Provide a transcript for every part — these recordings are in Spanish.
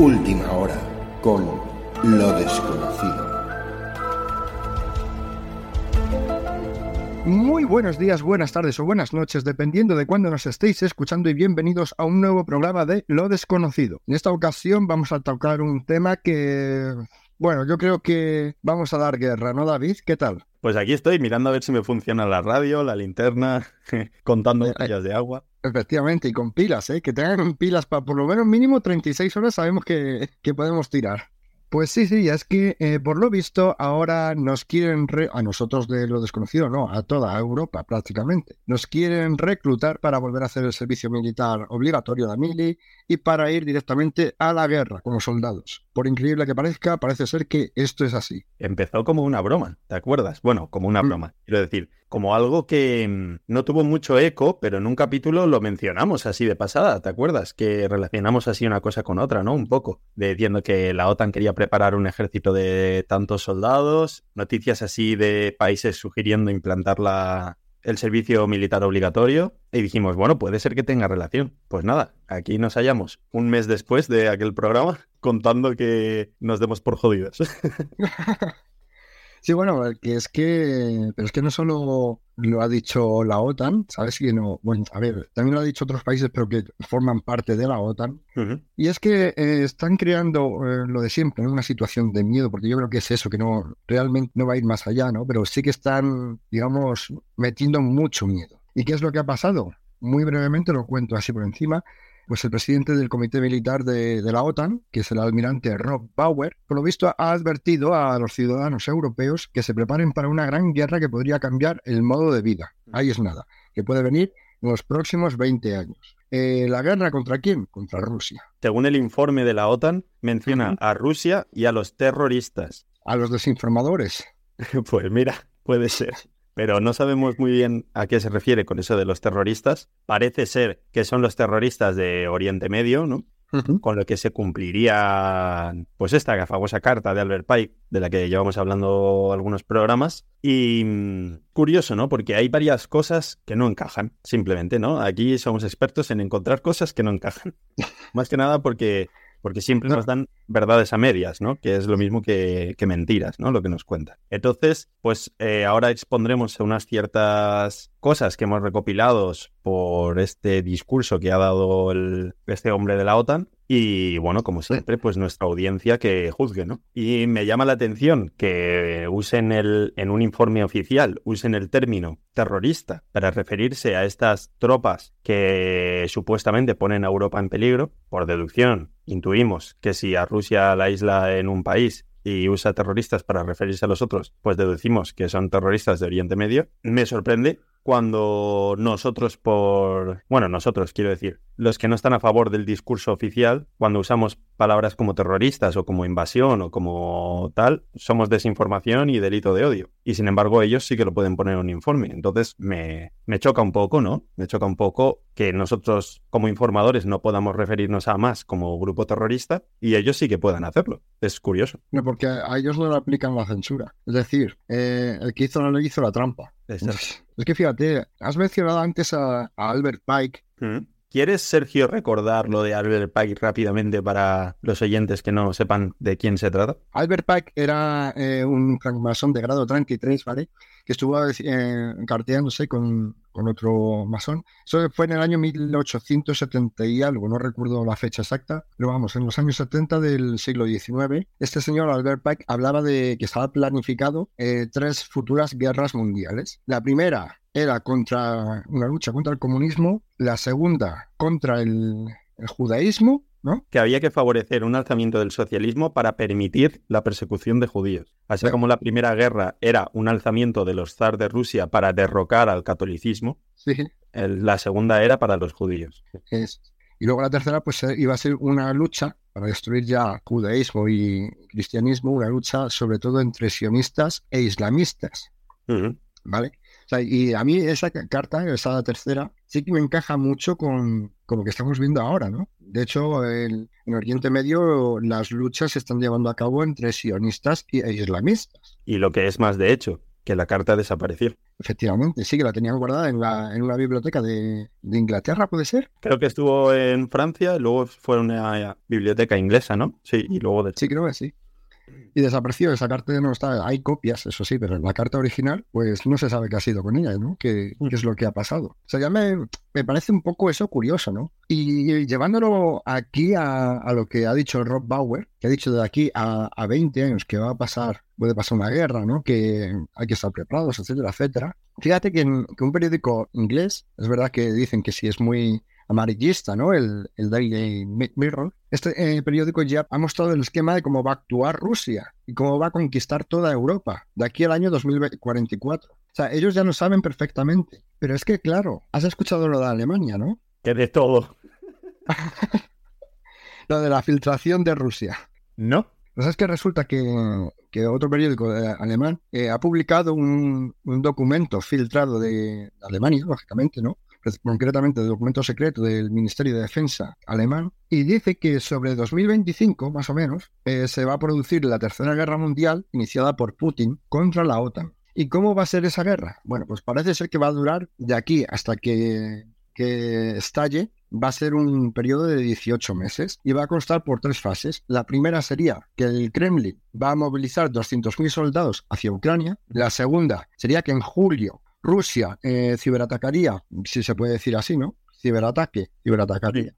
Última hora con lo desconocido. Muy buenos días, buenas tardes o buenas noches, dependiendo de cuándo nos estéis escuchando y bienvenidos a un nuevo programa de Lo desconocido. En esta ocasión vamos a tocar un tema que, bueno, yo creo que vamos a dar guerra, ¿no, David? ¿Qué tal? Pues aquí estoy mirando a ver si me funciona la radio, la linterna, contando botellas de agua. Efectivamente, y con pilas, ¿eh? Que tengan pilas para por lo menos mínimo 36 horas sabemos que, que podemos tirar. Pues sí, sí, es que eh, por lo visto ahora nos quieren, a nosotros de lo desconocido, no, a toda Europa prácticamente, nos quieren reclutar para volver a hacer el servicio militar obligatorio de mili y para ir directamente a la guerra con los soldados. Por increíble que parezca, parece ser que esto es así. Empezó como una broma, ¿te acuerdas? Bueno, como una mm. broma, quiero decir, como algo que mm, no tuvo mucho eco, pero en un capítulo lo mencionamos así de pasada, ¿te acuerdas? Que relacionamos así una cosa con otra, ¿no? Un poco, diciendo que la OTAN quería preparar un ejército de tantos soldados, noticias así de países sugiriendo implantar la, el servicio militar obligatorio y dijimos, bueno, puede ser que tenga relación. Pues nada, aquí nos hallamos un mes después de aquel programa contando que nos demos por jodidos. Sí, bueno, que es que, pero es que no solo lo ha dicho la OTAN, ¿sabes? Que no, bueno, a ver, también lo ha dicho otros países, pero que forman parte de la OTAN. Y es que eh, están creando eh, lo de siempre, una situación de miedo, porque yo creo que es eso, que no realmente no va a ir más allá, ¿no? Pero sí que están, digamos, metiendo mucho miedo. ¿Y qué es lo que ha pasado? Muy brevemente lo cuento así por encima pues el presidente del Comité Militar de, la OTAN, que es el almirante Rob Bauer, por lo visto ha advertido a los ciudadanos europeos que se preparen para una gran guerra que podría cambiar el modo de vida. Ahí es nada, que puede venir en los próximos 20 años. Eh, ¿La guerra contra quién? Contra Rusia. Según el informe de la OTAN, menciona a Rusia y a los terroristas. A los desinformadores. pues mira, puede ser pero no sabemos muy bien a qué se refiere con eso de los terroristas. Parece ser que son los terroristas de Oriente Medio, ¿no? Con lo que se cumpliría, pues esta famosa carta de Albert Pike, de la que llevamos hablando algunos programas. Y mm, curioso, ¿no? Porque hay varias cosas que no encajan, simplemente, ¿no? Aquí somos expertos en encontrar cosas que no encajan. Más que nada porque porque siempre nos dan verdades a medias, ¿no? Que es lo mismo que, mentiras, ¿no? Lo que nos cuentan. Entonces, pues eh, ahora expondremos unas ciertas cosas que hemos recopilado por este discurso que ha dado este hombre de la OTAN y bueno, como siempre, pues nuestra audiencia que juzgue, ¿no? Y me llama la atención que usen el, en un informe oficial, usen el término terrorista para referirse a estas tropas que supuestamente ponen a Europa en peligro. Por deducción, intuimos que si a Rusia la isla en un país y usa terroristas para referirse a los otros, pues deducimos que son terroristas de Oriente Medio. Me sorprende cuando nosotros por, bueno, nosotros quiero decir, los que no están a favor del discurso oficial, cuando usamos palabras como terroristas o como invasión o como tal, somos desinformación y delito de odio. Y sin embargo ellos sí que lo pueden poner en un informe. Entonces me, me choca un poco, ¿no? Me choca un poco que nosotros como informadores no podamos referirnos a más como grupo terrorista y ellos sí que puedan hacerlo. Es curioso. No, porque a ellos no le aplican la censura. Es decir, eh, el que hizo no le hizo la trampa. Es que fíjate, has mencionado antes a, Albert Pike. Mm. ¿Quieres, Sergio, recordar lo de Albert Pike rápidamente para los oyentes que no sepan de quién se trata? Albert Pike era eh, un francmasón de grado 33, ¿vale? Que estuvo eh, carteándose con, con otro masón. Eso fue en el año 1870 y algo, no recuerdo la fecha exacta, pero vamos, en los años 70 del siglo XIX, este señor Albert Pike hablaba de que estaba planificado eh, tres futuras guerras mundiales. La primera era contra una lucha contra el comunismo, la segunda contra el, judaísmo ¿No? Que había que favorecer un alzamiento del socialismo para permitir la persecución de judíos. Así como la primera guerra era un alzamiento de los zar de Rusia para derrocar al catolicismo, la segunda era para los judíos. Y luego la tercera, pues eh, iba a ser una lucha para destruir ya judaísmo y cristianismo, una lucha sobre todo entre sionistas e islamistas. ¿Vale? Y a mí esa carta, esa tercera, sí que me encaja mucho con, lo que estamos viendo ahora, ¿no? De hecho, en Oriente Medio las luchas se están llevando a cabo entre sionistas e islamistas. Y lo que es más de hecho, que la carta desapareció. Efectivamente, sí, que la tenían guardada en, la, en una biblioteca de, de, Inglaterra, ¿puede ser? Creo que estuvo en Francia, luego fue una biblioteca inglesa, ¿no? Sí, y luego de... Sí, creo que sí y desapareció. Esa carta no está. Hay copias, eso sí, pero en la carta original, pues no se sabe qué ha sido con ella, ¿no? ¿Qué, mm. es lo que ha pasado? O sea, ya me, me parece un poco eso curioso, ¿no? Y, llevándolo aquí a, lo que ha dicho Rob Bauer, que ha dicho de aquí a, a 20 años que va a pasar, puede pasar una guerra, ¿no? Que hay que estar preparados, etcétera, etcétera. Fíjate que, en, que un periódico inglés, es verdad que dicen que sí es muy amarillista, ¿no? El, el Daily Mirror. Este eh, periódico ya ha mostrado el esquema de cómo va a actuar Rusia y cómo va a conquistar toda Europa de aquí al año 2044. O sea, ellos ya lo saben perfectamente. Pero es que, claro, has escuchado lo de Alemania, ¿no? Que de todo. lo de la filtración de Rusia. ¿No? Pues es que resulta que, otro periódico eh, alemán eh, ha publicado un, un, documento filtrado de Alemania, lógicamente, ¿no? Concretamente de documento secreto del Ministerio de Defensa alemán, y dice que sobre 2025, más o menos, eh, se va a producir la Tercera Guerra Mundial iniciada por Putin contra la OTAN. ¿Y cómo va a ser esa guerra? Bueno, pues parece ser que va a durar de aquí hasta que, que estalle va a ser un periodo de 18 meses y va a constar por tres fases. La primera sería que el Kremlin va a movilizar 200.000 soldados hacia Ucrania. La segunda sería que en julio Rusia eh, ciberatacaría, si se puede decir así, ¿no? Ciberataque, ciberatacaría.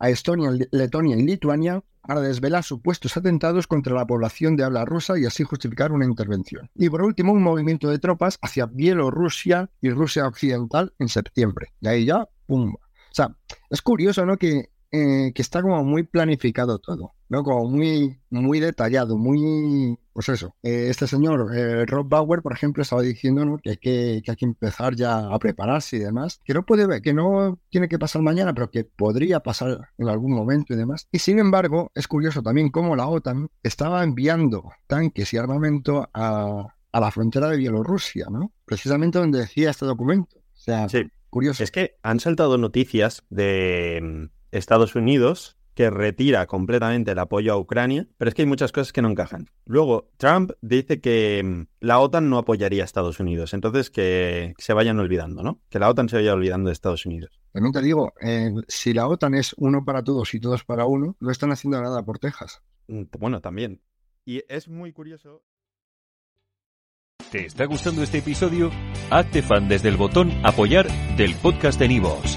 A Estonia, Letonia y Lituania para desvelar supuestos atentados contra la población de habla rusa y así justificar una intervención. Y por último, un movimiento de tropas hacia Bielorrusia y Rusia Occidental en septiembre. Y ahí ya, ¡pum! O sea, es curioso, ¿no? Que eh, que está como muy planificado todo, ¿no? Como muy, muy detallado, muy... Pues eso, eh, este señor eh, Rob Bauer, por ejemplo, estaba diciendo que, hay que, hay que empezar ya a prepararse y demás, que no puede que no tiene que pasar mañana, pero que podría pasar en algún momento y demás. Y sin embargo, es curioso también cómo la OTAN estaba enviando tanques y armamento a, a la frontera de Bielorrusia, ¿no? Precisamente donde decía este documento. O sea, sí. curioso. Es que han saltado noticias de Estados Unidos que retira completamente el apoyo a Ucrania, pero es que hay muchas cosas que no encajan. Luego, Trump dice que mm, la OTAN no apoyaría a Estados Unidos, entonces que se vayan olvidando, ¿no? Que la OTAN se vaya olvidando de Estados Unidos. También te digo, eh, si la OTAN es uno para todos y todos para uno, no están haciendo nada por Texas. Mm, bueno, también. Y es muy curioso. ¿Te está gustando este episodio? Hazte fan desde el botón apoyar del podcast de Nivos.